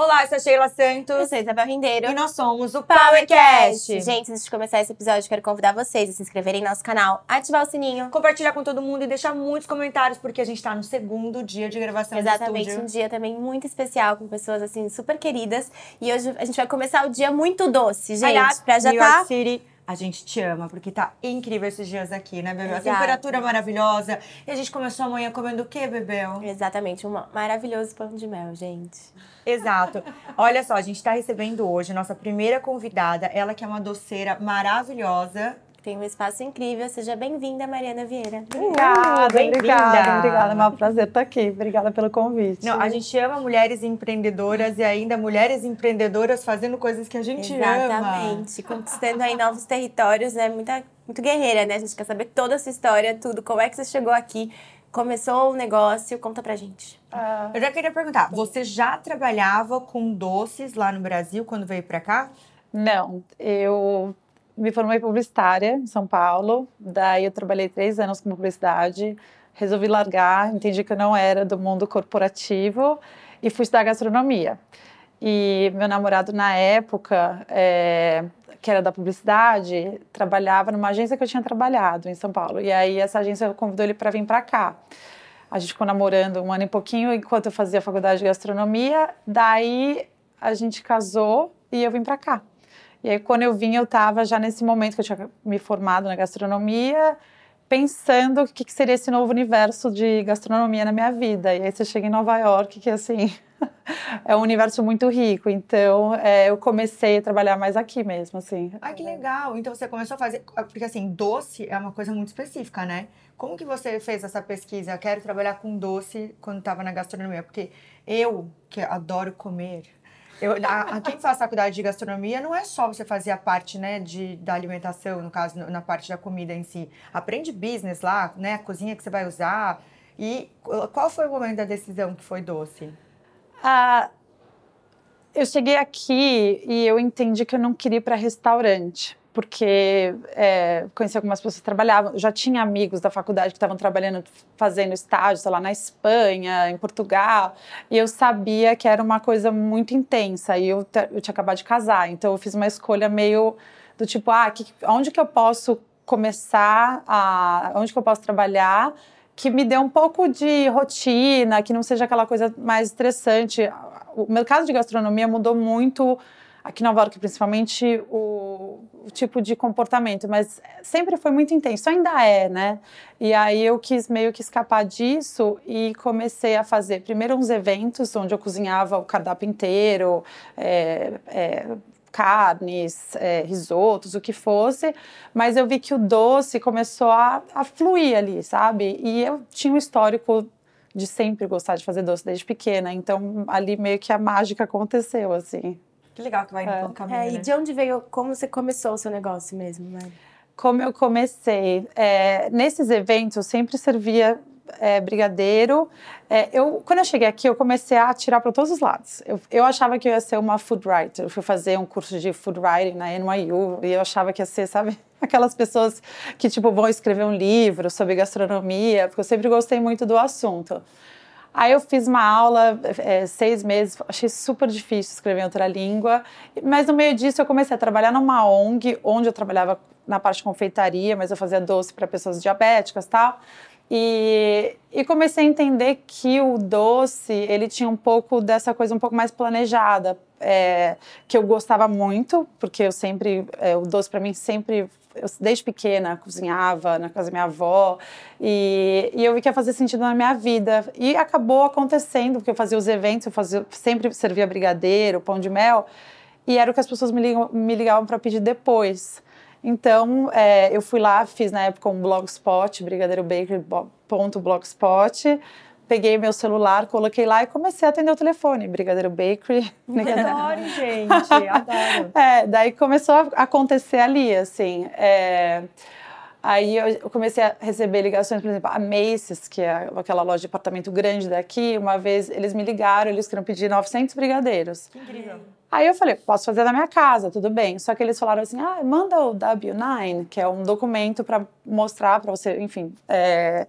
Olá, eu sou a Sheila Santos. Eu sou a Isabel Rendeiro. E nós somos o PowerCast. Gente, antes de começar esse episódio, quero convidar vocês a se inscreverem no nosso canal, ativar o sininho. Compartilhar com todo mundo e deixar muitos comentários, porque a gente tá no segundo dia de gravação Exatamente, um dia também muito especial, com pessoas, assim, super queridas. E hoje a gente vai começar o dia muito doce, gente, Aliás, pra já New tá... York City, a gente te ama, porque tá incrível esses dias aqui, né, Bebel? A Exato. temperatura maravilhosa. E a gente começou amanhã comendo o quê, Bebel? Exatamente, um maravilhoso pão de mel, gente. Exato. Olha só, a gente tá recebendo hoje nossa primeira convidada, ela que é uma doceira maravilhosa. Tem um espaço incrível. Seja bem-vinda, Mariana Vieira. Obrigada, bem-vinda. obrigada, obrigada. É um prazer estar aqui. Obrigada pelo convite. Não, a gente ama mulheres empreendedoras e ainda mulheres empreendedoras fazendo coisas que a gente ama. Exatamente. Conquistando aí novos territórios, é muita, muito guerreira, né? A gente quer saber toda a sua história, tudo. Como é que você chegou aqui? Começou o negócio? Conta pra gente. Ah, Eu já queria perguntar, você já trabalhava com doces lá no Brasil quando veio pra cá? não, eu me formei publicitária em São Paulo. Daí eu trabalhei três anos com publicidade. Resolvi largar, entendi que eu não era do mundo corporativo e fui estudar gastronomia. E meu namorado, na época, é, que era da publicidade, trabalhava numa agência que eu tinha trabalhado em São Paulo. E aí essa agência convidou ele para vir para cá. A gente ficou namorando um ano e pouquinho enquanto eu fazia faculdade de gastronomia. Daí a gente casou e eu vim para cá. E aí quando eu vim, eu estava já nesse momento que eu tinha me formado na gastronomia, pensando o que, que seria esse novo universo de gastronomia na minha vida. E aí você chega em Nova York, que assim é um universo muito rico. Então é, eu comecei a trabalhar mais aqui mesmo, assim. Ai, que legal. Então você começou a fazer. Porque assim, doce é uma coisa muito específica, né? Como que você fez essa pesquisa? Eu quero trabalhar com doce quando estava na gastronomia. Porque eu, que adoro comer. Eu, a, a quem faz faculdade de gastronomia não é só você fazer a parte né, de, da alimentação, no caso, na parte da comida em si. Aprende business lá, né? A cozinha que você vai usar. E qual foi o momento da decisão que foi doce? Ah, eu cheguei aqui e eu entendi que eu não queria ir para restaurante, porque é, conheci algumas pessoas que trabalhavam, já tinha amigos da faculdade que estavam trabalhando, fazendo estágio, sei lá, na Espanha, em Portugal, e eu sabia que era uma coisa muito intensa, e eu, eu tinha acabado de casar, então eu fiz uma escolha meio do tipo, ah, que, onde que eu posso começar, a, onde que eu posso trabalhar, que me dê um pouco de rotina, que não seja aquela coisa mais estressante. O mercado de gastronomia mudou muito, aqui em Nova York principalmente, o, o tipo de comportamento, mas sempre foi muito intenso, ainda é, né? E aí eu quis meio que escapar disso e comecei a fazer primeiro uns eventos onde eu cozinhava o cardápio inteiro, é, é, carnes, é, risotos, o que fosse, mas eu vi que o doce começou a, a fluir ali, sabe? E eu tinha um histórico de sempre gostar de fazer doce desde pequena, então ali meio que a mágica aconteceu, assim. Que legal que vai indo É. pelo caminho. É, e né? de onde veio, como você começou o seu negócio mesmo, Mari? Como eu comecei? É, nesses eventos eu sempre servia é, brigadeiro. É, eu, quando eu cheguei aqui, eu comecei a atirar para todos os lados. Eu, eu achava que eu ia ser uma food writer. Eu fui fazer um curso de food writing na NYU e eu achava que ia ser, sabe, aquelas pessoas que tipo vão escrever um livro sobre gastronomia, porque eu sempre gostei muito do assunto. Aí eu fiz uma aula, é, seis meses, achei super difícil escrever em outra língua, mas no meio disso eu comecei a trabalhar numa ONG, onde eu trabalhava na parte de confeitaria, mas eu fazia doce para pessoas diabéticas e tal. E, e comecei a entender que o doce, ele tinha um pouco dessa coisa um pouco mais planejada, é, que eu gostava muito, porque eu sempre, é, o doce para mim sempre, eu, desde pequena, cozinhava na casa da minha avó, e, e eu vi que ia fazer sentido na minha vida. E acabou acontecendo, porque eu fazia os eventos, eu fazia, sempre servia brigadeiro, pão de mel, e era o que as pessoas me, me ligavam para pedir depois. Então, é, eu fui lá, fiz na época um blogspot, brigadeirobakery.blogspot, peguei meu celular, coloquei lá e comecei a atender o telefone, Brigadeiro Bakery. Adoro, gente, adoro. É, daí começou a acontecer ali, assim. é, Aí eu comecei a receber ligações, por exemplo, a Macy's, que é aquela loja de departamento grande daqui, uma vez eles me ligaram, eles queriam pedir 900 brigadeiros. Que incrível. Aí eu falei, posso fazer na minha casa, tudo bem. Só que eles falaram assim, ah, manda o W9, que é um documento para mostrar para você, enfim. é,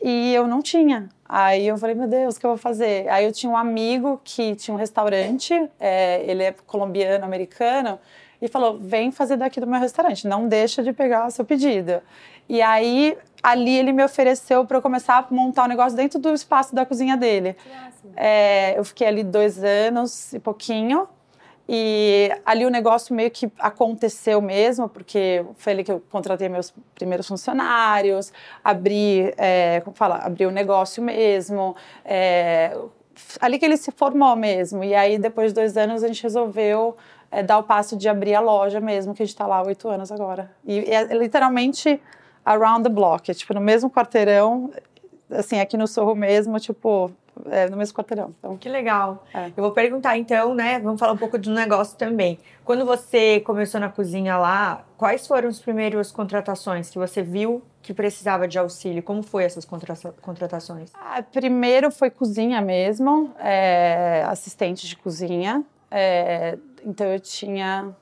E eu não tinha. Aí eu falei, meu Deus, o que eu vou fazer? Aí eu tinha um amigo que tinha um restaurante, é, ele é colombiano, americano, e falou: vem fazer daqui do meu restaurante, não deixa de pegar o seu pedido. E aí, ali ele me ofereceu para eu começar a montar o um negócio dentro do espaço da cozinha dele. É, eu fiquei ali dois anos e pouquinho. E ali o negócio meio que aconteceu mesmo, porque foi ali que eu contratei meus primeiros funcionários, abri, é, como fala, abri o negócio mesmo, é, ali que ele se formou mesmo. E aí, depois de dois anos, a gente resolveu é, dar o passo de abrir a loja mesmo, que a gente está lá oito anos agora. E é literalmente around the block, é, tipo, no mesmo quarteirão, assim, aqui no Sorro mesmo, tipo, é, no mesmo quarteirão. Então, que legal. É. Eu vou perguntar então, né? Vamos falar um pouco do negócio também. Quando você começou na cozinha lá, quais foram as primeiras contratações que você viu que precisava de auxílio? Como foi essas contratações? Ah, primeiro foi cozinha mesmo, é, assistente de cozinha. É, então eu tinha,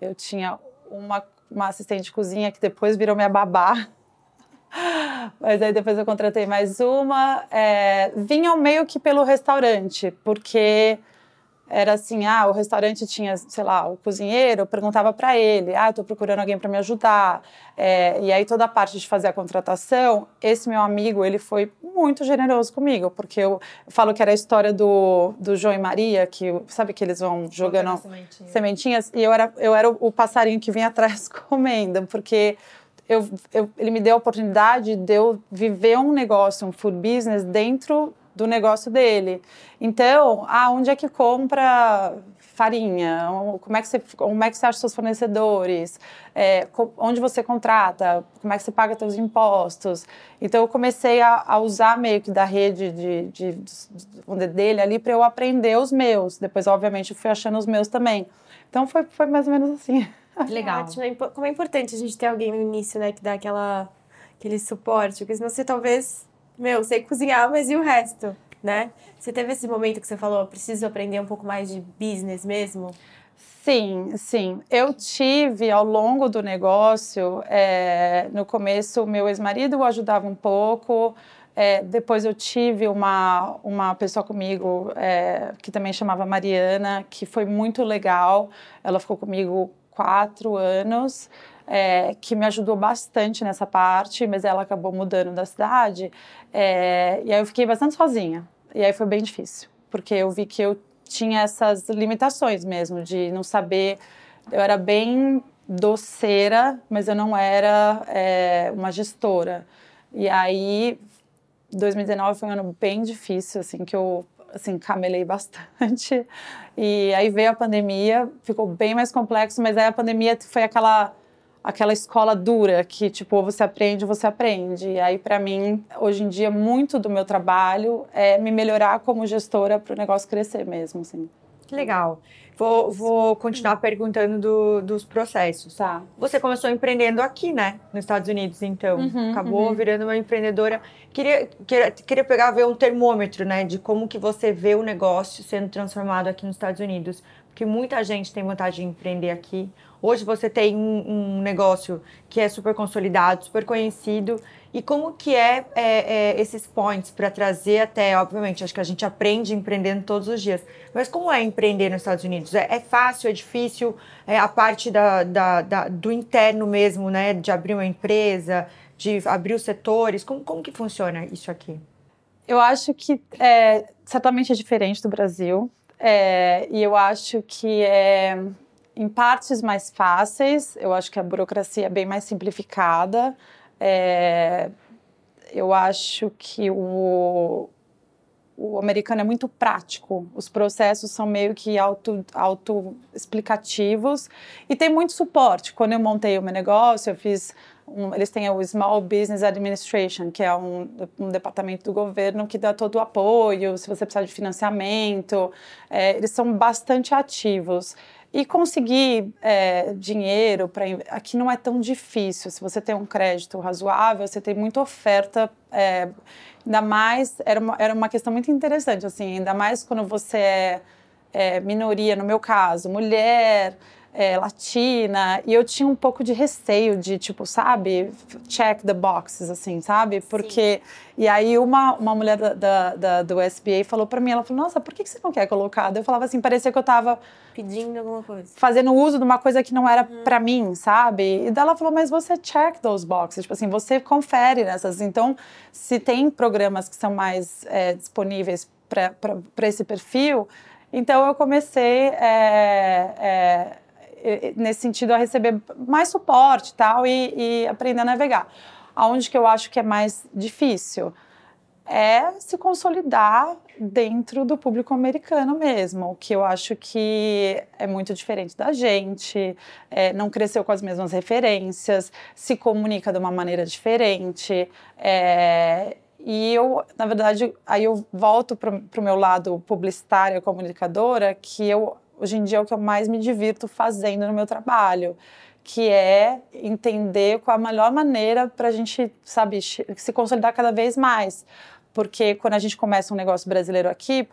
eu tinha uma, uma assistente de cozinha que depois virou minha babá. Mas aí depois eu contratei mais uma. É, vinham meio que pelo restaurante, porque era assim, ah, o restaurante tinha, sei lá, o cozinheiro, eu perguntava para ele, ah, estou procurando alguém para me ajudar. É, e aí toda a parte de fazer a contratação, esse meu amigo, ele foi muito generoso comigo, porque eu, falo que era a história do, do João e Maria, que sabe que eles vão jogando sementinhas. sementinhas, e eu era, eu era o passarinho que vinha atrás comendo, porque eu, eu, ele me deu a oportunidade de eu viver um negócio, um food business, dentro do negócio dele. Então, ah, onde é que compra farinha? Como é que você, como é que você acha seus fornecedores? É, onde você contrata? Como é que você paga seus impostos? Então, eu comecei a, a usar meio que da rede de, de, de dele ali para eu aprender os meus. Depois, obviamente, eu fui achando os meus também. Então, foi, foi mais ou menos assim. Legal. Ótimo. É como é importante a gente ter alguém no início, né, que dá aquela, aquele suporte, porque senão você talvez meu, sei cozinhar, mas e o resto, né? Você teve esse momento que você falou, preciso aprender um pouco mais de business mesmo? Sim, sim. Eu tive ao longo do negócio, é, no começo, o meu ex-marido ajudava um pouco. É, depois eu tive uma, uma pessoa comigo é, que também chamava Mariana, que foi muito legal. Ela ficou comigo quatro anos é, que me ajudou bastante nessa parte, mas ela acabou mudando da cidade. É, e aí eu fiquei bastante sozinha. E aí foi bem difícil, porque eu vi que eu tinha essas limitações mesmo, de não saber. Eu era bem doceira, mas eu não era é, uma gestora. E aí, 2019 foi um ano bem difícil, assim, que eu assim, camelei bastante. E aí veio a pandemia, ficou bem mais complexo, mas aí a pandemia foi aquela aquela escola dura que tipo você aprende você aprende e aí para mim hoje em dia muito do meu trabalho é me melhorar como gestora para o negócio crescer mesmo assim que legal. Vou, vou continuar perguntando do, dos processos. Tá. Você começou empreendendo aqui né? Nos Estados Unidos então. Uhum, acabou uhum. virando uma empreendedora. Queria, queria queria pegar ver um termômetro né de como que você vê o negócio sendo transformado aqui nos Estados Unidos. Porque muita gente tem vontade de empreender aqui Hoje você tem um, um negócio que é super consolidado, super conhecido. E como que é, é, é esses points para trazer até, obviamente, acho que a gente aprende empreendendo todos os dias. Mas como é empreender nos Estados Unidos? É, é fácil, é difícil? É a parte da, da, da, do interno mesmo, né? De abrir uma empresa, de abrir os setores. Como, como que funciona isso aqui? Eu acho que é, certamente é diferente do Brasil. É, e eu acho que é em partes mais fáceis, eu acho que a burocracia é bem mais simplificada. É, eu acho que o, o americano é muito prático, os processos são meio que auto, auto e tem muito suporte. Quando eu montei o meu negócio, eu fiz um, eles têm o Small Business Administration, que é um, um, departamento do governo que dá todo o apoio, se você precisar de financiamento, é, eles são bastante ativos. E conseguir é, dinheiro para aqui não é tão difícil. Se você tem um crédito razoável, você tem muita oferta. É, ainda mais era uma, era uma questão muito interessante assim. Ainda mais quando você é, é minoria, no meu caso, mulher. É, latina, e eu tinha um pouco de receio de, tipo, sabe, check the boxes, assim, sabe? Porque. Sim. E aí, uma, uma mulher da, da, da do SBA falou para mim: ela falou, nossa, por que você não quer colocar? Eu falava assim, parecia que eu tava. Pedindo alguma coisa. Fazendo uso de uma coisa que não era uhum. para mim, sabe? E daí ela falou, mas você check those boxes, tipo assim, você confere nessas. Então, se tem programas que são mais é, disponíveis para esse perfil, então eu comecei. É, é, nesse sentido, a receber mais suporte tal, e, e aprender a navegar. Aonde que eu acho que é mais difícil? É se consolidar dentro do público americano mesmo, que eu acho que é muito diferente da gente, é, não cresceu com as mesmas referências, se comunica de uma maneira diferente. É, e eu, na verdade, aí eu volto para o meu lado publicitária, comunicadora, que eu hoje em dia é o que eu mais me divirto fazendo no meu trabalho, que é entender qual a melhor maneira para a gente, sabe, se consolidar cada vez mais. Porque quando a gente começa um negócio brasileiro aqui,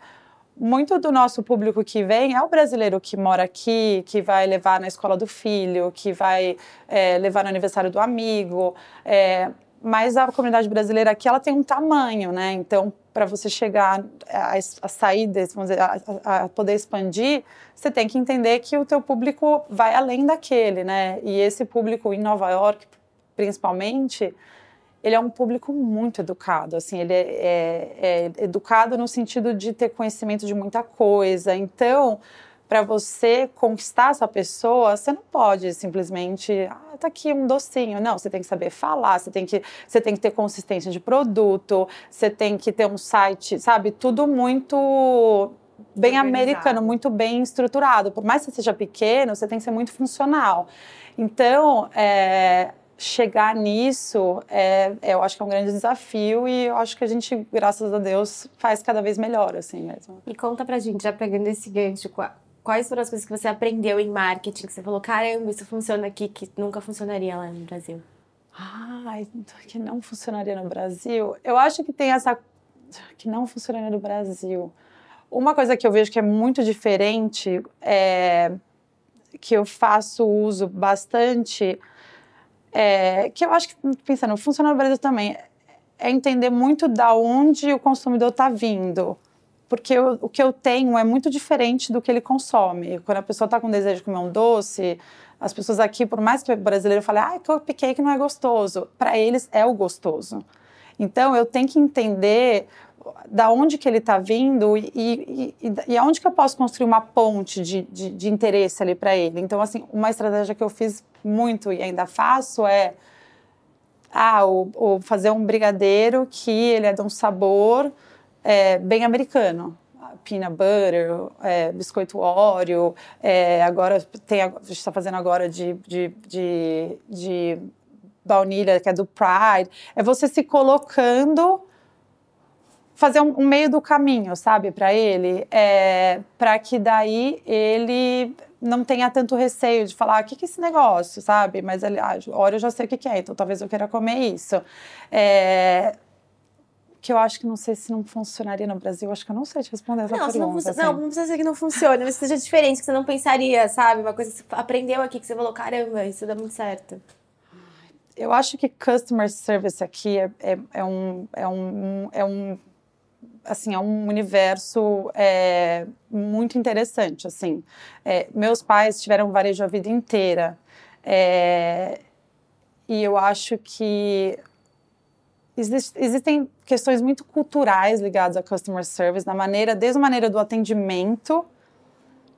muito do nosso público que vem é o brasileiro que mora aqui, que vai levar na escola do filho, que vai é, levar no aniversário do amigo. É, mas a comunidade brasileira aqui ela tem um tamanho, né? Então, para você chegar a, a sair desse, vamos dizer, a, a, poder expandir, você tem que entender que o teu público vai além daquele, né? E esse público em Nova York, principalmente, ele é um público muito educado, assim, ele é, é, é educado no sentido de ter conhecimento de muita coisa. Então, para você conquistar essa pessoa, você não pode simplesmente, ah, tá aqui um docinho. Não, você tem que saber falar, você tem que, você tem que ter consistência de produto, você tem que ter um site, sabe? Tudo muito bem americano, muito bem estruturado. Por mais que você seja pequeno, você tem que ser muito funcional. Então, é, chegar nisso, é, eu acho que é um grande desafio e eu acho que a gente, graças a Deus, faz cada vez melhor, assim mesmo. E conta pra gente, já pegando esse gancho, quais foram as coisas que você aprendeu em marketing, que você falou, caramba, isso funciona aqui, que nunca funcionaria lá no Brasil? Ai, que não funcionaria no Brasil? Eu acho que tem essa... que não funcionaria no Brasil. Uma coisa que eu vejo que é muito diferente é que eu faço uso bastante, é, que eu acho que, pensando, funciona no Brasil também, é entender muito da onde o consumidor está vindo porque eu, o que eu tenho é muito diferente do que ele consome. Quando a pessoa está com desejo de comer um doce, as pessoas aqui, por mais que o brasileiro fale, ah, cupcake não é gostoso, para eles é o gostoso. Então eu tenho que entender da onde que ele está vindo e, e, e, e aonde que eu posso construir uma ponte de, de, de interesse ali para ele. Então, assim, uma estratégia que eu fiz muito e ainda faço é ah, o, o fazer um brigadeiro que ele é de um sabor é, bem americano. Peanut butter, é, biscoito Oreo, é, agora tem, a gente está fazendo agora de, de, de, de baunilha, que é do Pride. É você se colocando fazer um, um, meio do caminho, sabe, para ele, é, para que daí ele não tenha tanto receio de falar, o ah, que, que é esse negócio, sabe? Mas ele, ah, eu já sei o que, que é, então talvez eu queira comer isso. É, que eu acho que não sei se não funcionaria no Brasil. Acho que eu não sei te responder essa não, pergunta. Não, assim. não, não precisa ser que não funcione, mas seja diferente, que você não pensaria, sabe? Uma coisa que você aprendeu aqui, que você falou, caramba, isso dá muito certo. Eu acho que customer service aqui é, é, é um, é, um, é um assim é um universo é, muito interessante assim é, meus pais tiveram varejo a vida inteira é, e eu acho que existem questões muito culturais ligadas a customer service, na maneira, desde a maneira do atendimento,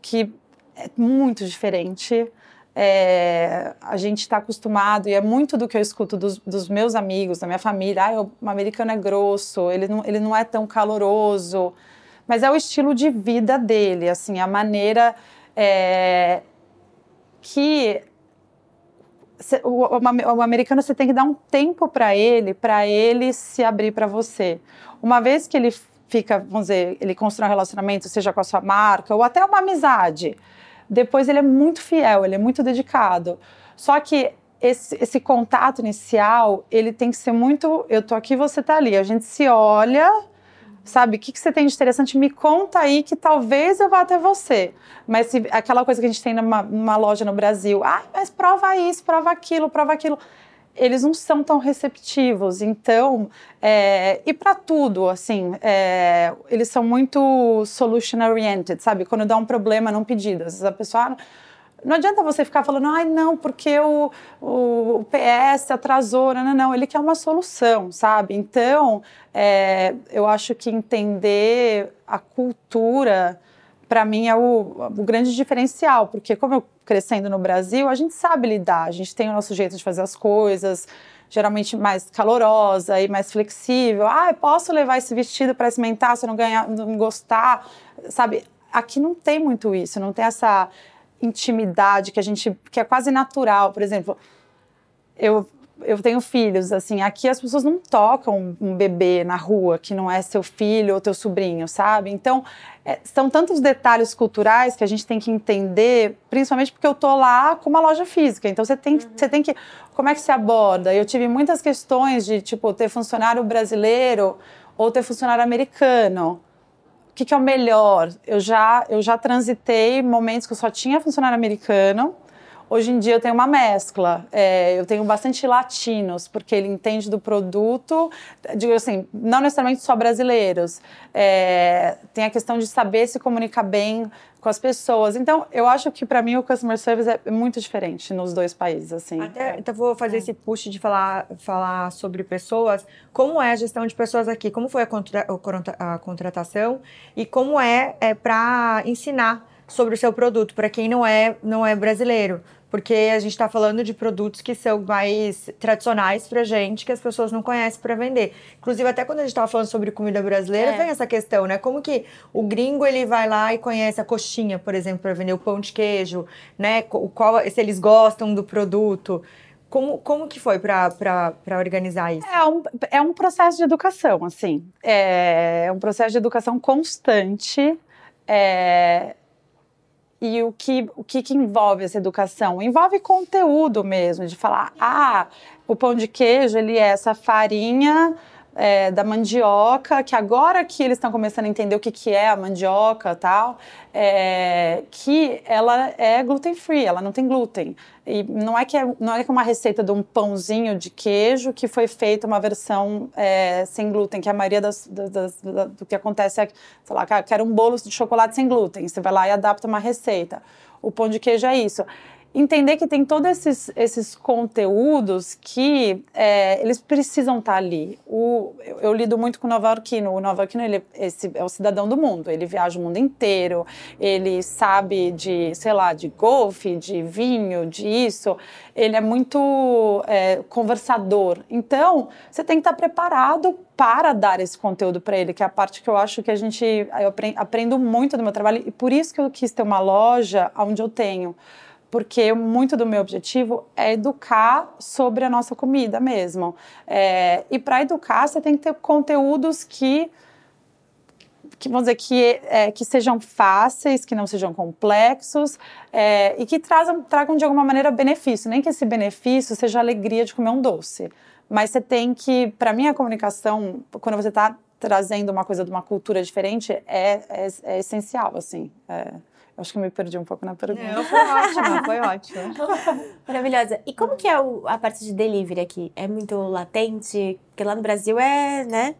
que é muito diferente. É, a gente está acostumado, e é muito do que eu escuto dos, dos meus amigos, da minha família. Ah, o americano é grosso, ele não, ele não é tão caloroso. Mas é o estilo de vida dele, assim, a maneira é, que o, o, americano você tem que dar um tempo para ele, para ele se abrir para você. Uma vez que ele fica, vamos dizer, ele constrói um relacionamento, seja com a sua marca ou até uma amizade, depois ele é muito fiel, ele é muito dedicado. Só que esse, esse contato inicial, ele tem que ser muito, eu tô aqui, você tá ali. A gente se olha, sabe? O que, que você tem de interessante? Me conta aí que talvez eu vá até você. Mas se, aquela coisa que a gente tem numa, numa loja no Brasil, ah, mas prova isso, prova aquilo, prova aquilo eles não são tão receptivos. Então, é, e para tudo, assim, é, eles são muito solution oriented, sabe? Quando dá um problema num pedido, às vezes a pessoa. Ah, não adianta você ficar falando, ai, não, porque o, o, PS atrasou. Não, não, não. Ele quer uma solução, sabe? Então, é, eu acho que entender a cultura, para mim, é o, o grande diferencial, porque como eu crescendo no Brasil, a gente sabe lidar, a gente tem o nosso jeito de fazer as coisas, geralmente mais calorosa e mais flexível. Ah, posso levar esse vestido para experimentar se eu não ganhar, não gostar, sabe? Aqui não tem muito isso, não tem essa intimidade que a gente que é quase natural. Por exemplo, eu eu tenho filhos, assim, aqui as pessoas não tocam um bebê na rua que não é seu filho ou teu sobrinho, sabe? Então, é, são tantos detalhes culturais que a gente tem que entender, principalmente porque eu tô lá com uma loja física. Então, você tem, uhum. você tem que. Como é que se aborda? Eu tive muitas questões de, tipo, ter funcionário brasileiro ou ter funcionário americano. Que, que é o melhor? Eu já, eu já transitei momentos que eu só tinha funcionário americano Hoje em dia eu tenho uma mescla. É, eu tenho bastante latinos, porque ele entende do produto, digo assim, não necessariamente só brasileiros. É, tem a questão de saber se comunicar bem com as pessoas. Então, eu acho que para mim o customer service é muito diferente nos dois países, assim. Até, então vou fazer é. esse push de falar, falar sobre pessoas. Como é a gestão de pessoas aqui? Como foi a, contra, a contratação e como é, é para ensinar sobre o seu produto para quem não é não é brasileiro? Porque a gente está falando de produtos que são mais tradicionais para gente, que as pessoas não conhecem para vender. Inclusive, até quando a gente estava falando sobre comida brasileira, é. vem essa questão, né? Como que o gringo ele vai lá e conhece a coxinha, por exemplo, para vender o pão de queijo, né? Qual, se eles gostam do produto. Como, como que foi para organizar isso? É um, é um processo de educação, assim. É um processo de educação constante. É, e o que, o que, que envolve essa educação? Envolve conteúdo mesmo, de falar, ah, o pão de queijo, ele é essa farinha é, da mandioca, que agora que eles estão começando a entender o que, que é a mandioca tal, é, que ela é gluten free, ela não tem glúten. E não é que é, não é que é uma receita de um pãozinho de queijo que foi feita uma versão é, sem glúten, que a maioria das, das, das, do que acontece é, sei lá, quero um bolo de chocolate sem glúten, você vai lá e adapta uma receita. O pão de queijo é isso entender que tem todos esses, esses conteúdos que é, eles precisam estar ali. O, eu, eu, lido muito com o Nova Yorkino. O Nova Yorkino ele, esse, é o cidadão do mundo. Ele viaja o mundo inteiro, ele sabe de, sei lá, de golfe, de vinho, de isso. Ele é muito é, conversador. Então, você tem que estar preparado para dar esse conteúdo para ele, que é a parte que eu acho que a gente eu aprendo muito do meu trabalho e por isso que eu quis ter uma loja onde eu tenho porque muito do meu objetivo é educar sobre a nossa comida mesmo. É, e para educar, você tem que ter conteúdos que que vamos dizer que, é, que sejam fáceis, que não sejam complexos é, e que trazam, tragam de alguma maneira benefício. Nem que esse benefício seja a alegria de comer um doce, mas você tem que, para mim, a comunicação, quando você está trazendo uma coisa de uma cultura diferente, é, é, é essencial, assim. É. Acho que eu me perdi um pouco na pergunta. Não, foi ótima, foi ótima. Maravilhosa. E como que é o, a parte de delivery aqui? É muito latente? Porque lá no Brasil é, né?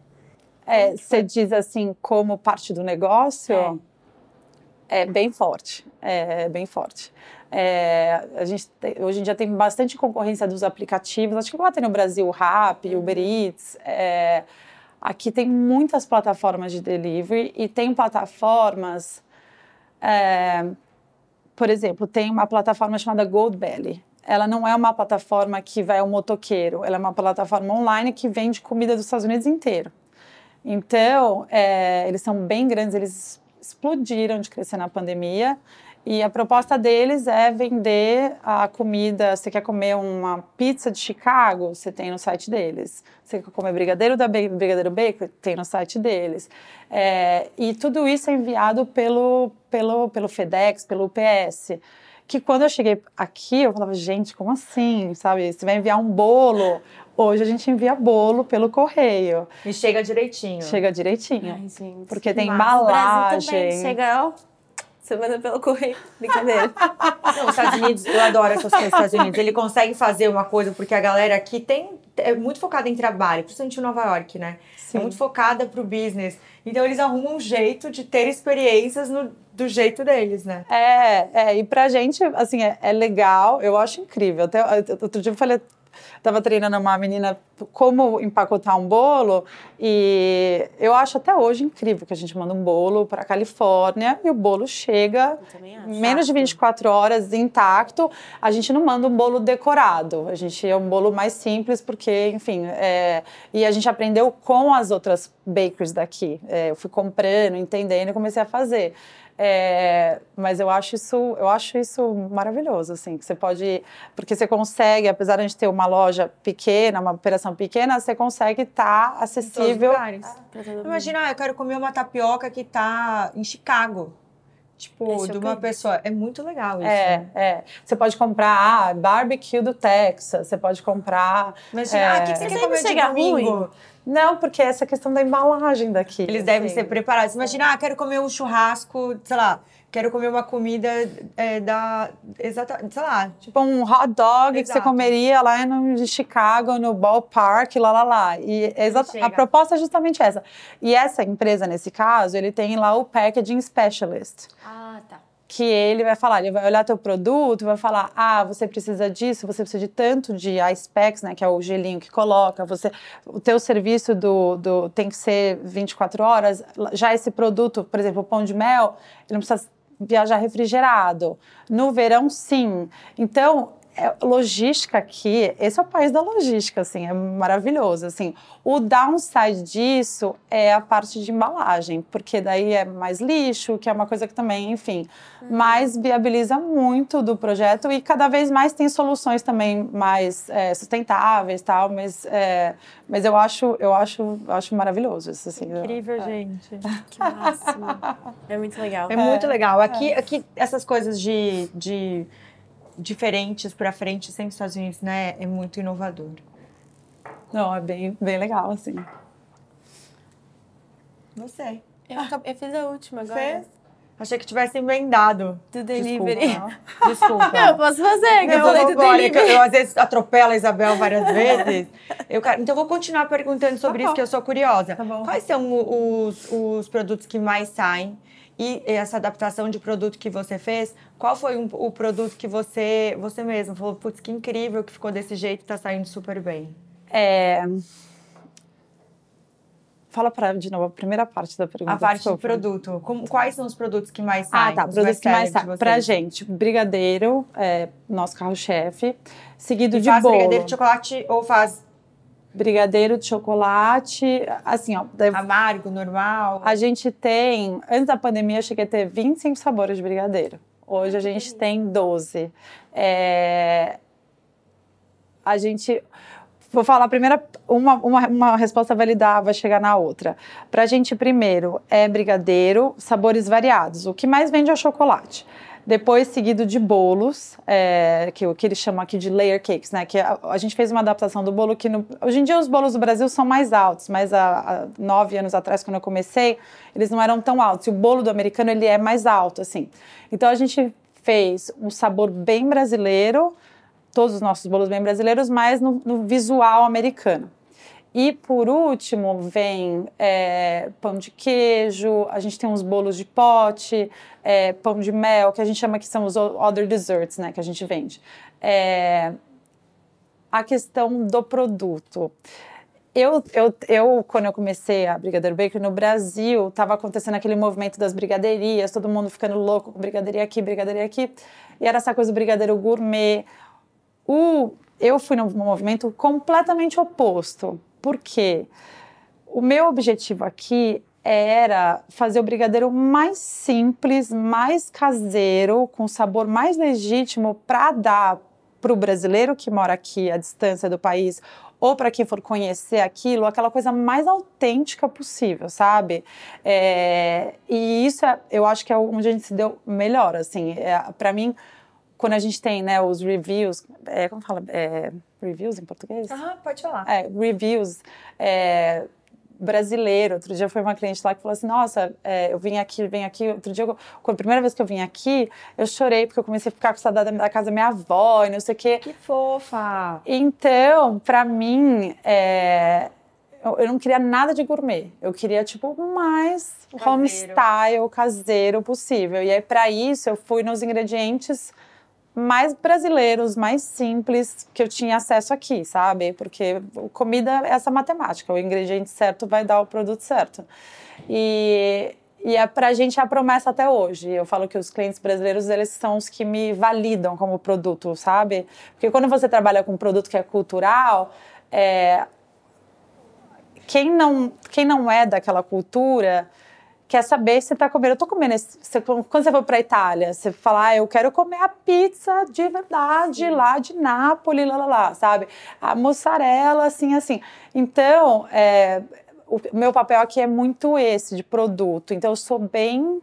É, você diz assim, como parte do negócio? É, é bem forte. É bem forte. É, a gente tem, hoje em dia tem bastante concorrência dos aplicativos. Acho que lá tem no Brasil o Rappi, o Uber Eats. É, aqui tem muitas plataformas de delivery e tem plataformas é, por exemplo, tem uma plataforma chamada Goldbelly. Ela não é uma plataforma que vai ao motoqueiro, ela é uma plataforma online que vende comida dos Estados Unidos inteiro. Então, é, eles são bem grandes, eles explodiram de crescer na pandemia e a proposta deles é vender a comida. Você quer comer uma pizza de Chicago? Você tem no site deles. Você quer comer brigadeiro da Brigadeiro Bacon? Tem no site deles. É, e tudo isso é enviado pelo, pelo, pelo FedEx, pelo UPS. que quando eu cheguei aqui, eu falava, gente, como assim? Sabe? Você vai enviar um bolo. Hoje a gente envia bolo pelo correio. E chega direitinho. Chega direitinho. Ai, gente. Porque tem massa. O Brasil embalagem. também chega. Você manda pelo correio. Brincadeira. Não, os Estados Unidos, eu adoro essas coisas dos Estados Unidos. Ele consegue fazer uma coisa, porque a galera aqui tem, é muito focada em trabalho, principalmente em Nova York, né? Sim. É muito focada pro business. Então eles arrumam um jeito de ter experiências no- do jeito deles, né? É, é, e pra gente, assim, é, é legal, eu acho incrível. Até, outro dia eu falei, tava treinando uma menina como empacotar um bolo, e eu acho até hoje incrível que a gente manda um bolo pra Califórnia e o bolo chega menos de 24 horas intacto. A gente não manda um bolo decorado, a gente é um bolo mais simples, porque, enfim, é, e a gente aprendeu com as outras bakers daqui. É, eu fui comprando, entendendo e comecei a fazer. É, mas eu acho isso, eu acho isso maravilhoso, assim, que você pode, porque você consegue, apesar de a gente ter uma loja pequena, uma operação pequena, você consegue estar Em todos os acessível. todo mundo. Imagina, ah, eu quero comer uma tapioca que tá em Chicago. Tipo, É de uma pessoa. É muito legal isso. É, né? é. Você pode comprar ah, barbecue do Texas, você pode comprar. Imagina, É. ah, o que que você Mas quer comer de domingo? ruim. Não, porque essa questão da embalagem daqui. Eles devem assim. ser preparados. Imagina, ah, quero comer um churrasco, sei lá, quero comer uma comida é, da. Exata, sei lá. Tipo um hot dog que você Exato. comeria lá no Chicago, no ballpark, lá, lá, lá. E é exa- chega. a proposta é justamente essa. E essa empresa, nesse caso, ele tem lá o Packaging Specialist. Ah, tá. Que ele vai falar, ele vai olhar teu produto, vai falar, ah, você precisa disso, você precisa de tanto de iSpecs, né, que é o gelinho que coloca, você, o teu serviço do, do tem que ser 24 horas, já esse produto, por exemplo, o pão de mel, ele não precisa viajar refrigerado. No verão, sim. Então, é, logística aqui, esse é o país da logística, assim, é maravilhoso, assim. O downside disso é a parte de embalagem, porque daí é mais lixo, que é uma coisa que também, enfim, mas viabiliza muito do projeto e cada vez mais tem soluções também mais é, sustentáveis, tal, mas, é, mas eu acho, eu acho, eu acho maravilhoso isso, assim. eu- Incrível, é. gente. Que máximo. é muito legal. É muito legal. Aqui, aqui essas coisas de, de diferentes pra frente, sempre Estados Unidos, né? É muito inovador. Não, é bem, bem legal, assim. Você. Eu, acabei- eu fiz a última agora. Fez? Achei que tivesse emendado. Do delivery. Desculpa. Desculpa. Não, eu posso fazer, que eu Não, falei do eu, delivery. eu às vezes atropelo a Isabel várias vezes. Eu quero- então, eu vou continuar perguntando sobre Tá isso, que eu sou curiosa. Tá bom. Quais são os, os produtos que mais saem? E essa adaptação de produto que você fez, qual foi um- o produto que você, você mesmo falou, putz, que incrível que ficou desse jeito, tá saindo super bem? É... Fala pra, de novo a primeira parte da pergunta. A parte de produto. Como- quais são os produtos que mais saem? Ah, tá. os Produtos que mais saem. Pra gente, brigadeiro, é nosso carro-chefe, seguido E de faz bolo. brigadeiro de chocolate ou faz Brigadeiro de chocolate, assim, ó. amargo, normal? A gente tem, antes da pandemia, eu cheguei a ter 25 sabores de brigadeiro. Hoje a gente tem 12. É, A gente. Vou falar a primeira, uma, uma, uma resposta vai lidar, vai chegar na outra. Pra gente, primeiro, é brigadeiro, sabores variados. O que mais vende é o chocolate. Depois, seguido de bolos, é, que o que eles chamam aqui de layer cakes, né? Que a, a gente fez uma adaptação do bolo que no- hoje em dia os bolos do Brasil são mais altos, mas há, há nove anos atrás, quando eu comecei, eles não eram tão altos. E o bolo do americano ele é mais alto, assim. Então a gente fez um sabor bem brasileiro, todos os nossos bolos bem brasileiros, mas no, no visual americano. E por último vem é, pão de queijo, a gente tem uns bolos de pote, é, pão de mel, que a gente chama que são os other desserts, né, que a gente vende. É, a questão do produto. Eu, eu, eu, quando eu comecei a Brigadeiro Baker no Brasil, estava acontecendo aquele movimento das brigadeirias, todo mundo ficando louco com brigadeiria aqui, brigadeiria aqui. E era essa coisa do brigadeiro gourmet. O, eu fui num movimento completamente oposto. Por quê? O meu objetivo aqui era fazer o brigadeiro mais simples, mais caseiro, com sabor mais legítimo para dar para o brasileiro que mora aqui à distância do país ou para quem for conhecer aquilo, aquela coisa mais autêntica possível, sabe? É, e isso é- eu acho que é onde a gente se deu melhor, assim. É, para mim, quando a gente tem né, os reviews, é, como fala? É, reviews em português? Ah, pode falar. É, reviews é, brasileiro. Outro dia foi uma cliente lá que falou assim: Nossa, é, eu vim aqui, vim aqui. Outro dia, eu, a primeira vez que eu vim aqui, eu chorei porque eu comecei a ficar com saudade da casa da minha avó e não sei o quê. Que fofa! Então, para mim, é, eu, eu não queria nada de gourmet. Eu queria, tipo, o mais Caseiro. homestyle, caseiro possível. E aí, para isso, eu fui nos ingredientes mais brasileiros, mais simples que eu tinha acesso aqui, sabe? Porque comida é essa matemática, o ingrediente certo vai dar o produto certo. E, e é pra gente é a promessa até hoje. Eu falo que os clientes brasileiros, eles são os que me validam como produto, sabe? Porque quando você trabalha com um produto que é cultural, é, quem não, quem não é daquela cultura quer saber se você está comendo. Eu estou comendo. Você, quando você for para a Itália, você fala, ah, eu quero comer a pizza de verdade Sim. lá de Nápoles, lá, lá, lá, sabe? A mussarela, assim, assim. Então, é, o meu papel aqui é muito esse, de produto. Então, eu sou bem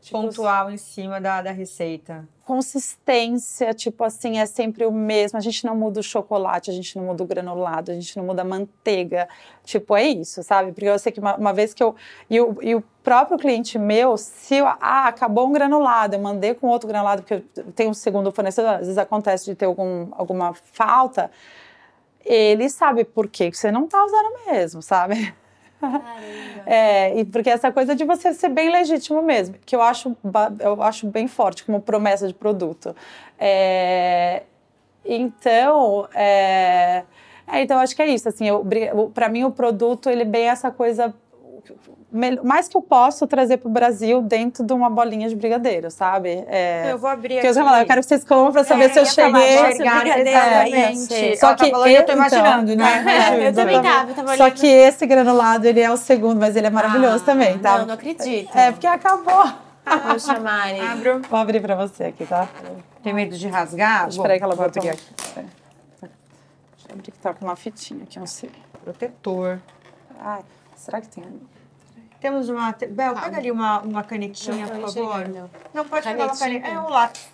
Tipo, pontual em cima da, da receita. Consistência, tipo assim, é sempre o mesmo. A gente não muda o chocolate, a gente não muda o granulado, a gente não muda a manteiga. Tipo, é isso, sabe? Porque eu sei que uma, uma vez que eu. E o, e o próprio cliente meu, se eu, ah, acabou um granulado, eu mandei com outro granulado, porque eu tenho um segundo fornecedor, às vezes acontece de ter algum, alguma falta. Ele sabe por que você não tá usando mesmo, sabe? É, e porque essa coisa de você ser bem legítimo mesmo, que eu acho, eu acho bem forte como promessa de produto. É, então, é, é, então acho que é isso. Assim, para mim o produto ele é bem essa coisa mais que eu posso trazer para o Brasil dentro de uma bolinha de brigadeiro, sabe? É, eu vou abrir aqui. Eu, falar, eu quero que vocês comam para saber é, se eu cheguei. Exatamente. Só que eu, eu tô imaginando, então, né? É, eu também tava, tava Só que esse granulado, ele é o segundo, mas ele é maravilhoso ah, também, tá? Não, não acredito. É, porque acabou. Vou chamar ele. Abro. Vou abrir para você aqui, tá? Tem medo de rasgar? Espera aí que ela vai abrir aqui. Deixa eu abrir que tá com uma fitinha aqui, não sei. Protetor. Ai, será que tem... Temos uma. Bel, pega ali uma, uma canetinha, por favor. Não, não pode pegar uma caneta. É o lápis.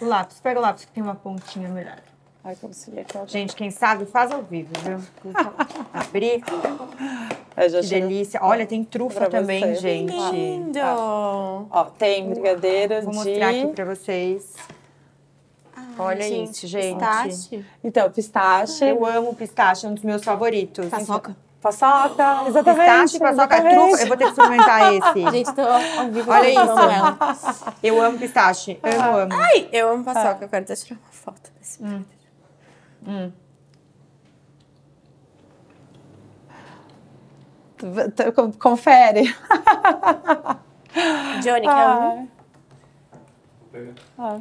O lápis. Pega o lápis que tem uma pontinha melhor. Ai, como se aqui. Gente, quem sabe faz ao vivo, viu? Abrir. Que delícia. Olha, tem trufa também, você. gente. Lindo! Ó, tem brigadeiro Vou de... mostrar aqui pra vocês. Olha gente, isso, gente. Pistache. Então, pistache. Eu amo pistache, é um dos meus favoritos. Paçoca. Paçoca, exatamente. Pistache, paçoca, trufa. Eu vou ter que experimentar esse. Gente, tô ao vivo. Olha isso. Eu amo pistache. Eu ah. amo. Ai, eu amo paçoca. Ah. Eu quero até tirar uma foto desse hum. Hum. Confere. Johnny, ah. quer um? Ah.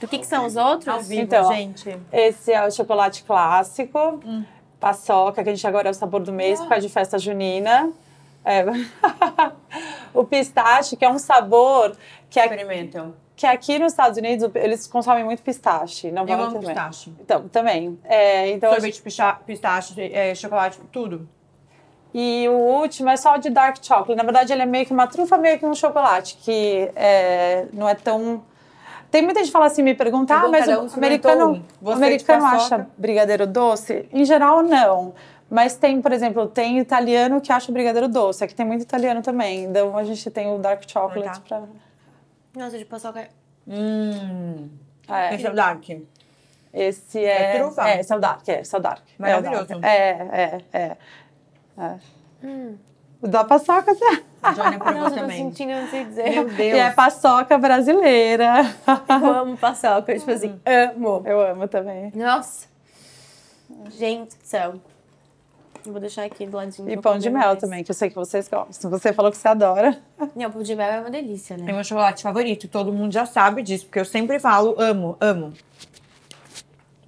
Do que, que são os outros? Ao vivo, então, gente. Esse é o chocolate clássico. Hum paçoca, que a gente agora é o sabor do mês, por causa de festa junina. É. o pistache, que é um sabor que, Experimentam. que aqui nos Estados Unidos eles consomem muito pistache. Não Eu amo também. pistache. Então, também. É, então, Sorvete, gente... pistache, é, chocolate, tudo. E o último é só de dark chocolate. Na verdade, ele é meio que uma trufa, meio que um chocolate, que é, não é tão tem muita gente que fala assim, me pergunta, ah, mas o americano, o americano acha brigadeiro doce? Em geral, não. Mas tem, por exemplo, tem italiano que acha brigadeiro doce. Aqui tem muito italiano também. Então a gente tem o dark chocolate pra... Nossa, de paçoca. Hum. É. Esse é o dark. Esse é. É trufa? É, esse é o dark, é, esse é o dark. Maravilhoso. É, é, é. é. é. Hum. Da paçoca, tá? A Joana provou Nossa, também. Tô sentindo, não sei dizer. Meu Deus. E é paçoca brasileira. Eu amo paçoca, tipo assim, amo. Eu amo também. Nossa. Gente do céu. Eu vou deixar aqui do ladinho. E pão de mel mais. também, que eu sei que vocês gostam. Você falou que você adora. Não, pão de mel é uma delícia, né? É meu chocolate favorito. Todo mundo já sabe disso, porque eu sempre falo, amo, amo.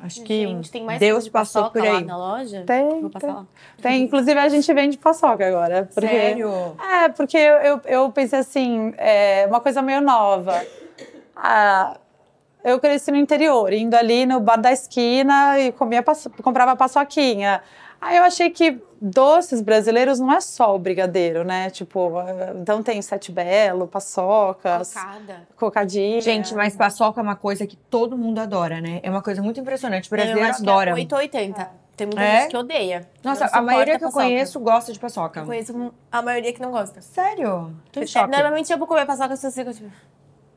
Acho que gente, tem mais Deus passou por aí. Lá na loja? Tem. Vou passar tem. lá. Tem. Inclusive, a gente vende paçoca agora. Porque, Sério? É, porque eu, eu, eu pensei assim, é uma coisa meio nova. Ah, eu cresci no interior, indo ali no bar da esquina e comia, comprava paçoquinha. Aí eu achei que doces brasileiros não é só o brigadeiro, né? Tipo, então tem sete belo, paçocas, Cocada. cocadinha. Gente, mas paçoca é uma coisa que todo mundo adora, né? É uma coisa muito impressionante. O brasileiro eu acho adora. Que é 880. Tem muita É? gente que odeia. Nossa, a maioria que eu paçoca. conheço gosta de paçoca. Eu conheço a maioria que não gosta. Sério? Tô em É, choque. normalmente eu vou comer paçoca se eu sei que eu tipo,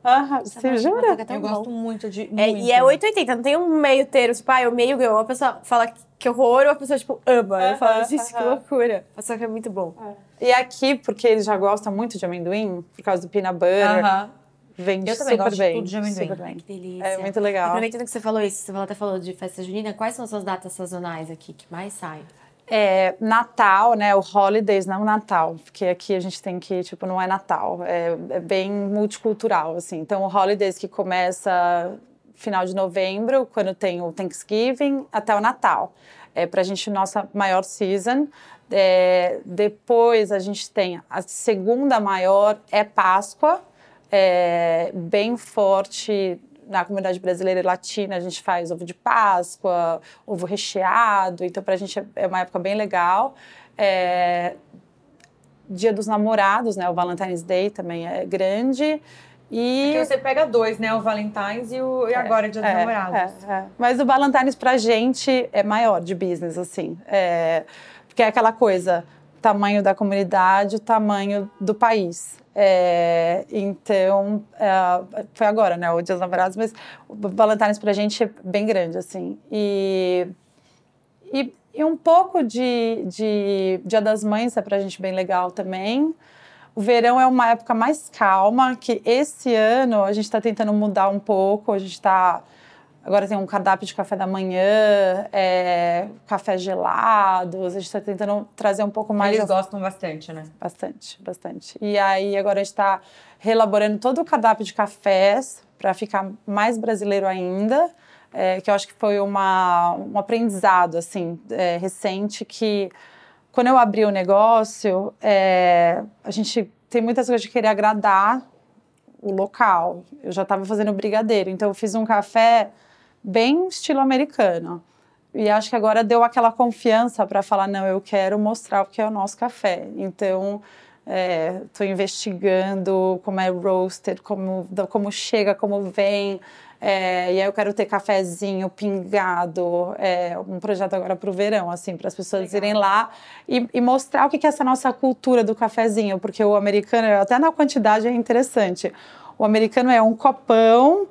Ah, essa você jura? é Eu bom. gosto muito de. É, muito. e é 880, não tem um meio termo, tipo, ah, o meio ganhou. A pessoa fala que- que horror, ou a pessoa, tipo, ama. Eu falo, Aham, gente, que aham. loucura. Paçoca é muito bom. E aqui, porque eles já gostam muito de amendoim, por causa do peanut butter, Aham. vende Eu também super gosto de bem. tudo de amendoim. super bem. Que delícia. É muito legal. Aproveitando que você falou isso, você até falou de festa junina, quais são as suas datas sazonais aqui que mais saem? É, Natal, né? O holidays, não Natal, porque aqui a gente tem que, tipo, não é Natal, é, é bem multicultural, assim. Então, o holidays que começa final de novembro, quando tem o Thanksgiving, até o Natal. É pra gente nossa maior season. É, depois a gente tem a segunda maior é Páscoa, é, bem forte na comunidade brasileira e latina, a gente faz ovo de Páscoa, ovo recheado, então pra gente é- é uma época bem legal. É, Dia dos Namorados, né? O Valentine's Day também é grande. E Porque você pega dois, né? O Valentine's e, o, e agora, Dia dos é, Namorados. é, é. Mas o Valentine's pra gente é maior de business, assim. É, porque é aquela coisa, tamanho da comunidade, tamanho do país. É, então, é, foi agora, né? O Dia dos Namorados, mas o Valentine's pra gente é bem grande, assim. E, e, e um pouco de, de Dia das Mães é pra gente bem legal também. O verão é uma época mais calma, que esse ano a gente está tentando mudar um pouco. A gente está. Agora tem um cardápio de café da manhã, é, café gelados. A gente está tentando trazer um pouco mais. Eles de- gostam bastante, né? Bastante, bastante. E aí agora a gente está reelaborando todo o cardápio de cafés para ficar mais brasileiro ainda, é, que eu acho que foi uma, um aprendizado assim é, recente que quando eu abri o negócio, é, a gente tem muitas coisas de querer agradar o local. Eu já estava fazendo brigadeiro, então eu fiz um café bem estilo americano. E acho que agora deu aquela confiança para falar, não, eu quero mostrar o que é o nosso café. Então, estou investigando como é roasted, como, como chega, como vem. É, e aí eu quero ter cafezinho pingado, é, um projeto agora para o verão, assim, para as pessoas irem lá e, e mostrar o que é essa nossa cultura do cafezinho, porque o americano, até na quantidade é interessante. O americano é um copão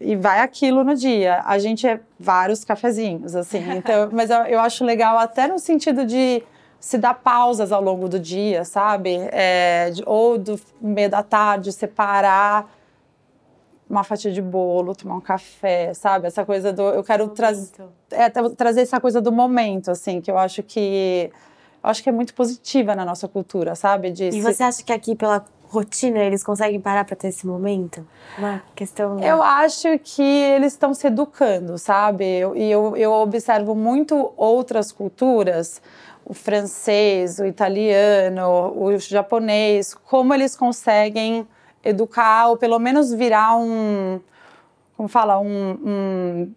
e vai aquilo no dia. A gente é vários cafezinhos, assim. Então, mas eu, eu acho legal até no sentido de se dar pausas ao longo do dia, sabe? É, de- ou do meio da tarde, separar uma fatia de bolo, tomar um café, sabe? Essa coisa do. Eu quero trazer é, tra- trazer essa coisa do momento, assim, que eu acho que. Eu acho que é muito positiva na nossa cultura, sabe? De E se- você acha que aqui, pela rotina, eles conseguem parar pra ter esse momento? Uma questão. Eu acho que eles estão se educando, sabe? Eu- E eu, eu observo muito outras culturas, o francês, o italiano, o japonês, como eles conseguem educar ou pelo menos virar um, como fala, um, um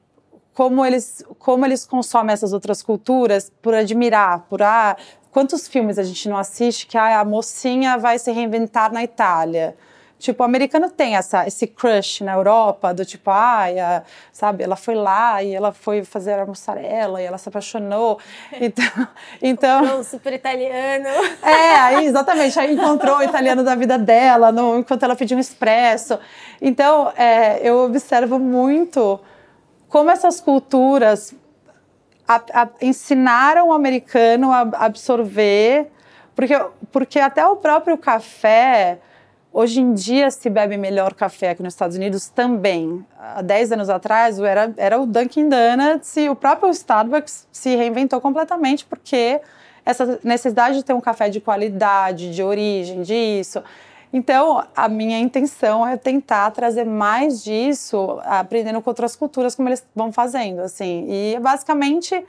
como eles como eles consomem essas outras culturas por admirar, por ah, quantos filmes a gente não assiste que ah, a mocinha vai se reinventar na Itália. Tipo, o americano tem essa, esse crush na Europa, do tipo, ai, a- sabe, ela foi lá e ela foi fazer a mussarela e ela se apaixonou. Então, então Não, super italiano. é, aí, exatamente. Aí encontrou o italiano da vida dela, no- enquanto ela pediu um expresso. Então, é, eu observo muito como essas culturas a- a- ensinaram o americano a absorver, porque, porque até o próprio café, hoje em dia se bebe melhor café aqui nos Estados Unidos também. Há 10 anos atrás era, era o Dunkin' Donuts e o próprio Starbucks se reinventou completamente porque essa necessidade de ter um café de qualidade, de origem, disso. Então, a minha intenção é tentar trazer mais disso, aprendendo com outras culturas como eles vão fazendo, assim. E basicamente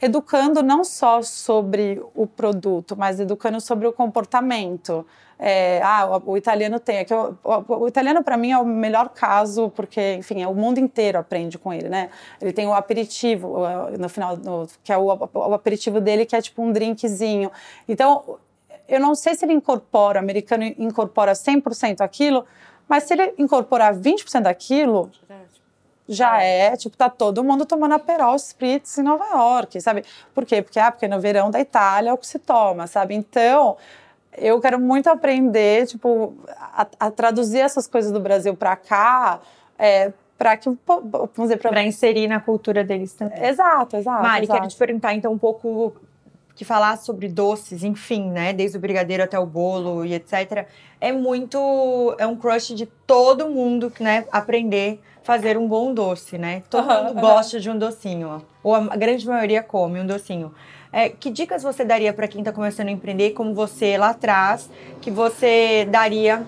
educando não só sobre o produto, mas educando sobre o comportamento. É, ah, o, o, italiano tem. É que o, o, o italiano, para mim, é o melhor caso, porque, enfim, é, o mundo inteiro aprende com ele, né? Ele tem o aperitivo, no final, no, que é o, o aperitivo dele, que é tipo um drinkzinho. Então, eu não sei se ele incorpora, o americano incorpora 100% aquilo, mas se ele incorporar 20% daquilo, já é, tipo, tá todo mundo tomando Aperol Spritz em Nova York, sabe? Por quê? Porque, ah, porque no verão da Itália é o que se toma, sabe? Então, eu quero muito aprender, tipo, a, a traduzir essas coisas do Brasil para cá, é, para que, vamos dizer, para inserir na cultura deles também. Exato, exato. Mari, exato. quero te perguntar então um pouco que falar sobre doces, enfim, né, desde o brigadeiro até o bolo e etc. É muito, é um crush de todo mundo, né, aprender a fazer um bom doce, né? Todo uhum, mundo uhum. gosta de um docinho, ou a grande maioria come um docinho. É, que dicas você daria para quem está começando a empreender, como você lá atrás, que você daria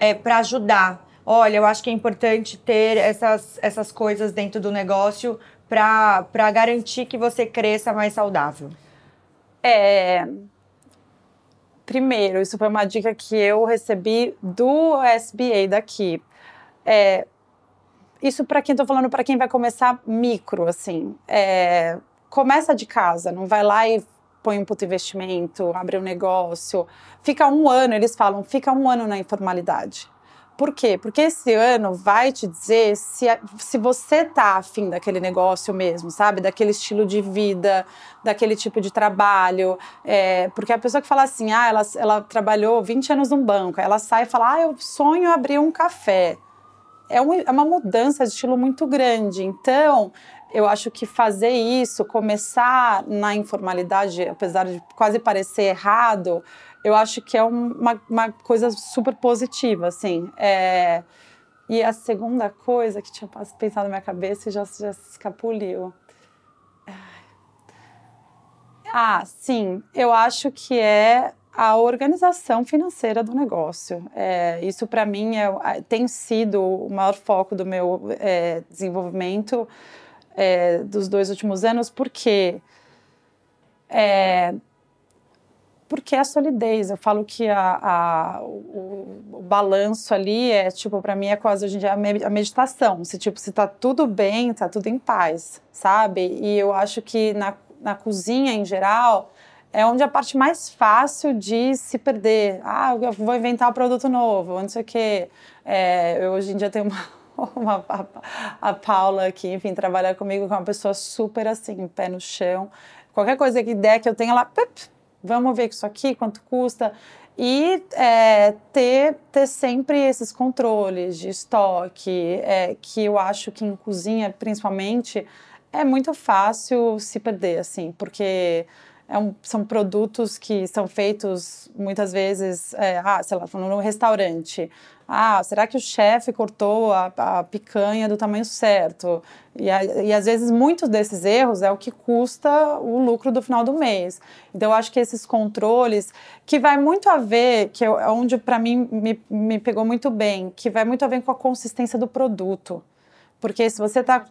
é, para ajudar? Olha, eu acho que é importante ter essas, essas coisas dentro do negócio para garantir que você cresça mais saudável. É, primeiro, isso foi uma dica que eu recebi do SBA daqui. É, isso para quem estou falando, para quem vai começar micro, assim. É, começa de casa, não vai lá e põe um puto investimento, abre um negócio. Fica um ano, eles falam, fica um ano na informalidade. Por quê? Porque esse ano vai te dizer se, se você tá afim daquele negócio mesmo, sabe? Daquele estilo de vida, daquele tipo de trabalho. É, porque a pessoa que fala assim, ah, ela, ela trabalhou 20 anos num banco, ela sai e fala, ah, eu sonho abrir um café. É, um, é uma mudança de estilo muito grande. Então, eu acho que fazer isso, começar na informalidade, apesar de quase parecer errado, eu acho que é uma, uma coisa super positiva, assim. É... E a segunda coisa que tinha pensado na minha cabeça e já, já escapuliu. Ah, sim, eu acho que é a organização financeira do negócio. É, isso, para mim, é, tem sido o maior foco do meu é, desenvolvimento é, dos dois últimos anos, porque é, porque é solidez. Eu falo que a, a o, o, balanço ali é, tipo, para mim é quase hoje em dia a meditação. Se, tipo, se tá tudo bem, tá tudo em paz, sabe? E eu acho que na, na cozinha, em geral, é onde a parte mais fácil de se perder. Ah, eu vou inventar um produto novo, não sei o quê. É, eu hoje em dia tenho uma uma, a, a Paula que, enfim, trabalha comigo, com é uma pessoa super assim, pé no chão. Qualquer coisa que der que eu tenha lá, vamos ver isso aqui, quanto custa. E é, ter, ter sempre esses controles de estoque, é, que eu acho que em cozinha, principalmente, é muito fácil se perder, assim, porque é um, são produtos que são feitos muitas vezes, é, ah, sei lá, no restaurante. Ah, será que o chefe cortou a, a, picanha do tamanho certo? E, a, e às vezes muitos desses erros é o que custa o lucro do final do mês. Então eu acho que esses controles, que vai muito a ver, que é onde para mim me, me pegou muito bem, que vai muito a ver com a consistência do produto. Porque se você está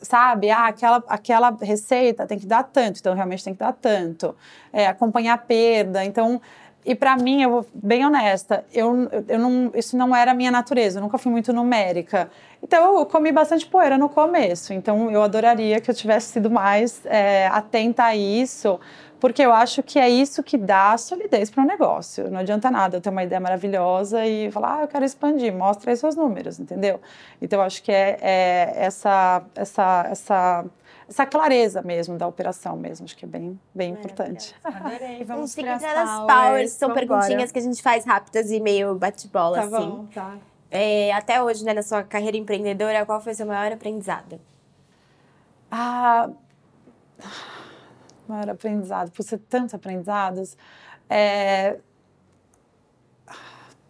sabe, ah, aquela, aquela receita tem que dar tanto, então realmente tem que dar tanto. É, acompanhar a perda. Então, e para mim, eu vou bem honesta, eu, eu não, isso não era a minha natureza, eu nunca fui muito numérica. Então, eu comi bastante poeira no começo. Então, eu adoraria que eu tivesse sido mais é, atenta a isso porque eu acho que é isso que dá solidez para o negócio. Não adianta nada eu ter uma ideia maravilhosa e falar, ah, eu quero expandir, mostra aí seus números, entendeu? Então, eu acho que é, é essa, essa, essa, essa clareza mesmo da operação mesmo, acho que é bem, bem é, importante. Adorei, vamos para as powers. powers. São perguntinhas que a gente faz rápidas e meio bate-bola, tá assim. Bom, tá. É, até hoje, né, na sua carreira empreendedora, qual foi o seu maior aprendizado? Ah maior aprendizado, por ser tantos aprendizados, é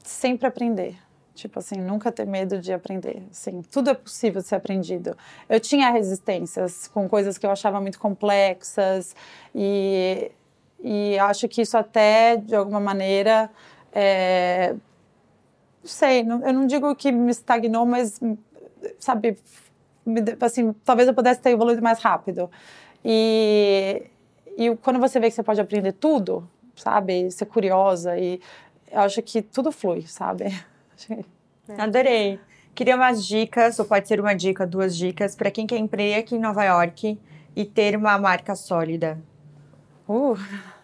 sempre aprender. Tipo assim, nunca ter medo de aprender. Assim, tudo é possível ser aprendido. Eu tinha resistências com coisas que eu achava muito complexas e, e acho que isso até, de alguma maneira, é, não sei, não, eu não digo que me estagnou, mas, sabe, me, assim, talvez eu pudesse ter evoluído mais rápido. E, e quando você vê que você pode aprender tudo, sabe? Ser curiosa e eu acho que tudo flui, sabe? Adorei. Queria umas dicas, ou pode ser uma dica, duas dicas, para quem quer empreender aqui em Nova York e ter uma marca sólida. Uh.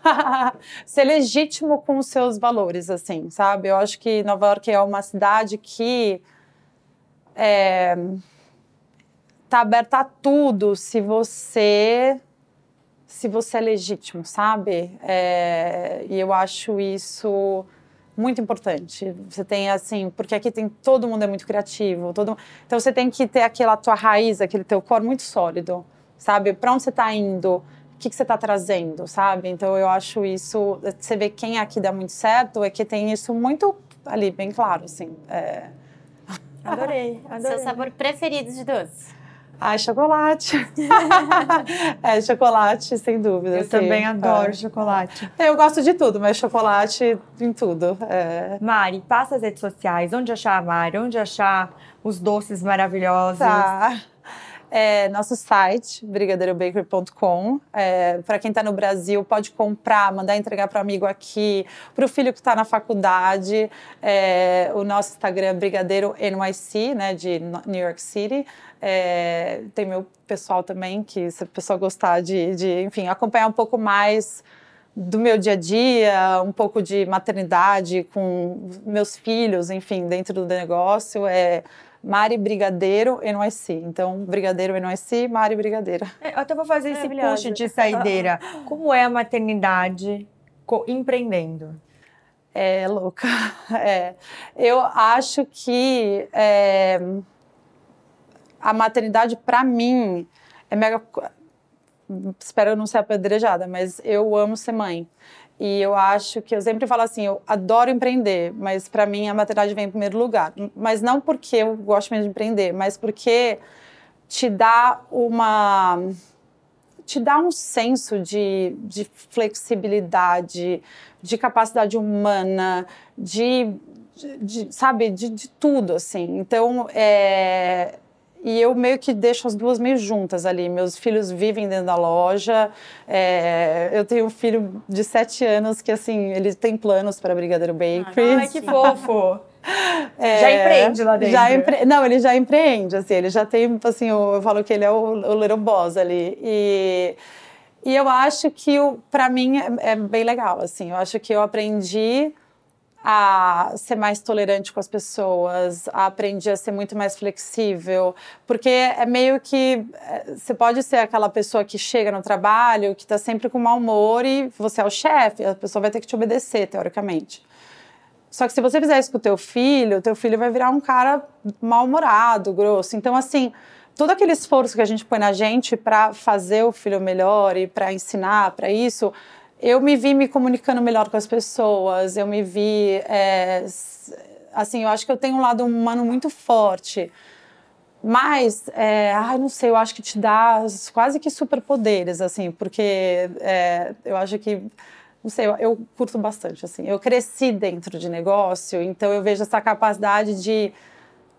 ser legítimo com os seus valores, assim, sabe? Eu acho que Nova York é uma cidade que é, tá aberta a tudo se você se você é legítimo, sabe? É, e eu acho isso muito importante. Você tem assim, porque aqui tem todo mundo é muito criativo, todo, então você tem que ter aquela tua raiz, aquele teu core muito sólido, sabe? Para onde você está indo? O que, que você está trazendo, sabe? Então eu acho isso. Você vê quem aqui dá muito certo é que tem isso muito ali bem claro, assim. É... Adorei, adorei. Seu sabor preferido de doce? Ai, chocolate. é, chocolate, sem dúvida. Eu assim, também adoro é. chocolate. Eu gosto de tudo, mas chocolate em tudo. É. Mari, passa as redes sociais. Onde achar a Mari? Onde achar os doces maravilhosos? Tá. É, nosso site, brigadeirobakery.com. É, para quem está no Brasil, pode comprar, mandar entregar para o amigo aqui, para o filho que está na faculdade. É, o nosso Instagram é Brigadeiro NYC, né, de New York City. É, tem meu pessoal também, que se a pessoa gostar de, de, enfim, acompanhar um pouco mais do meu dia a dia, um pouco de maternidade com meus filhos, enfim, dentro do negócio, é Mari Brigadeiro NYC. Então, Brigadeiro NYC, Mari Brigadeiro. É, eu até vou fazer esse push de saideira. Como é a maternidade empreendendo? É louca. É. Eu acho que é, a maternidade, para mim, é mega. Espero não ser apedrejada, mas eu amo ser mãe. E eu acho que eu sempre falo assim, eu adoro empreender, mas para mim a maternidade vem em primeiro lugar. Mas não porque eu gosto mesmo de empreender, mas porque te dá uma te dá um senso de, de flexibilidade, de capacidade humana, de, de, de sabe, de, de, tudo assim. Então, é, e eu meio que deixo as duas meio juntas ali. Meus filhos vivem dentro da loja. É, eu tenho um filho de sete anos que, assim, ele tem planos para Brigadeiro Bakery. Ai, que fofo! É, já empreende lá dentro. Já empre... Não, ele já empreende, assim, ele já tem, assim, eu, eu falo que ele é o, o little boss ali. E, e eu acho que, para mim, é, é bem legal, assim. Eu acho que eu aprendi a ser mais tolerante com as pessoas, aprendi a ser muito mais flexível, porque é meio que é, você pode ser aquela pessoa que chega no trabalho, que está sempre com mau humor e você é o chefe, a pessoa vai ter que te obedecer, teoricamente. Só que se você fizer isso com o teu filho, o teu filho vai virar um cara mal-humorado, grosso. Então, assim, todo aquele esforço que a gente põe na gente para fazer o filho melhor e para ensinar para isso, eu me vi me comunicando melhor com as pessoas, eu me vi. É, assim, eu acho que eu tenho um lado humano muito forte. Mas, é, ai, não sei, eu acho que te dá quase que superpoderes, assim, porque é, eu acho que não sei, eu, eu, curto bastante, assim. Eu cresci dentro de negócio, então eu vejo essa capacidade de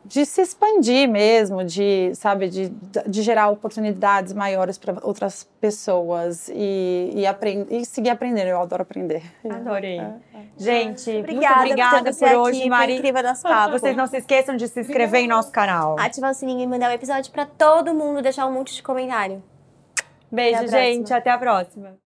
de se expandir mesmo, de, sabe, de, de gerar oportunidades maiores para outras pessoas e, e, aprend, e seguir aprendendo. Eu adoro aprender. Adorei. É, é. Gente, obrigada, muito obrigada por, por hoje, Mari. incrível nosso papo. Vocês não se esqueçam de se inscrever em nosso canal. Ativar o sininho e mandar o um episódio para todo mundo, deixar um monte de comentário. Beijo, até gente. Até a próxima.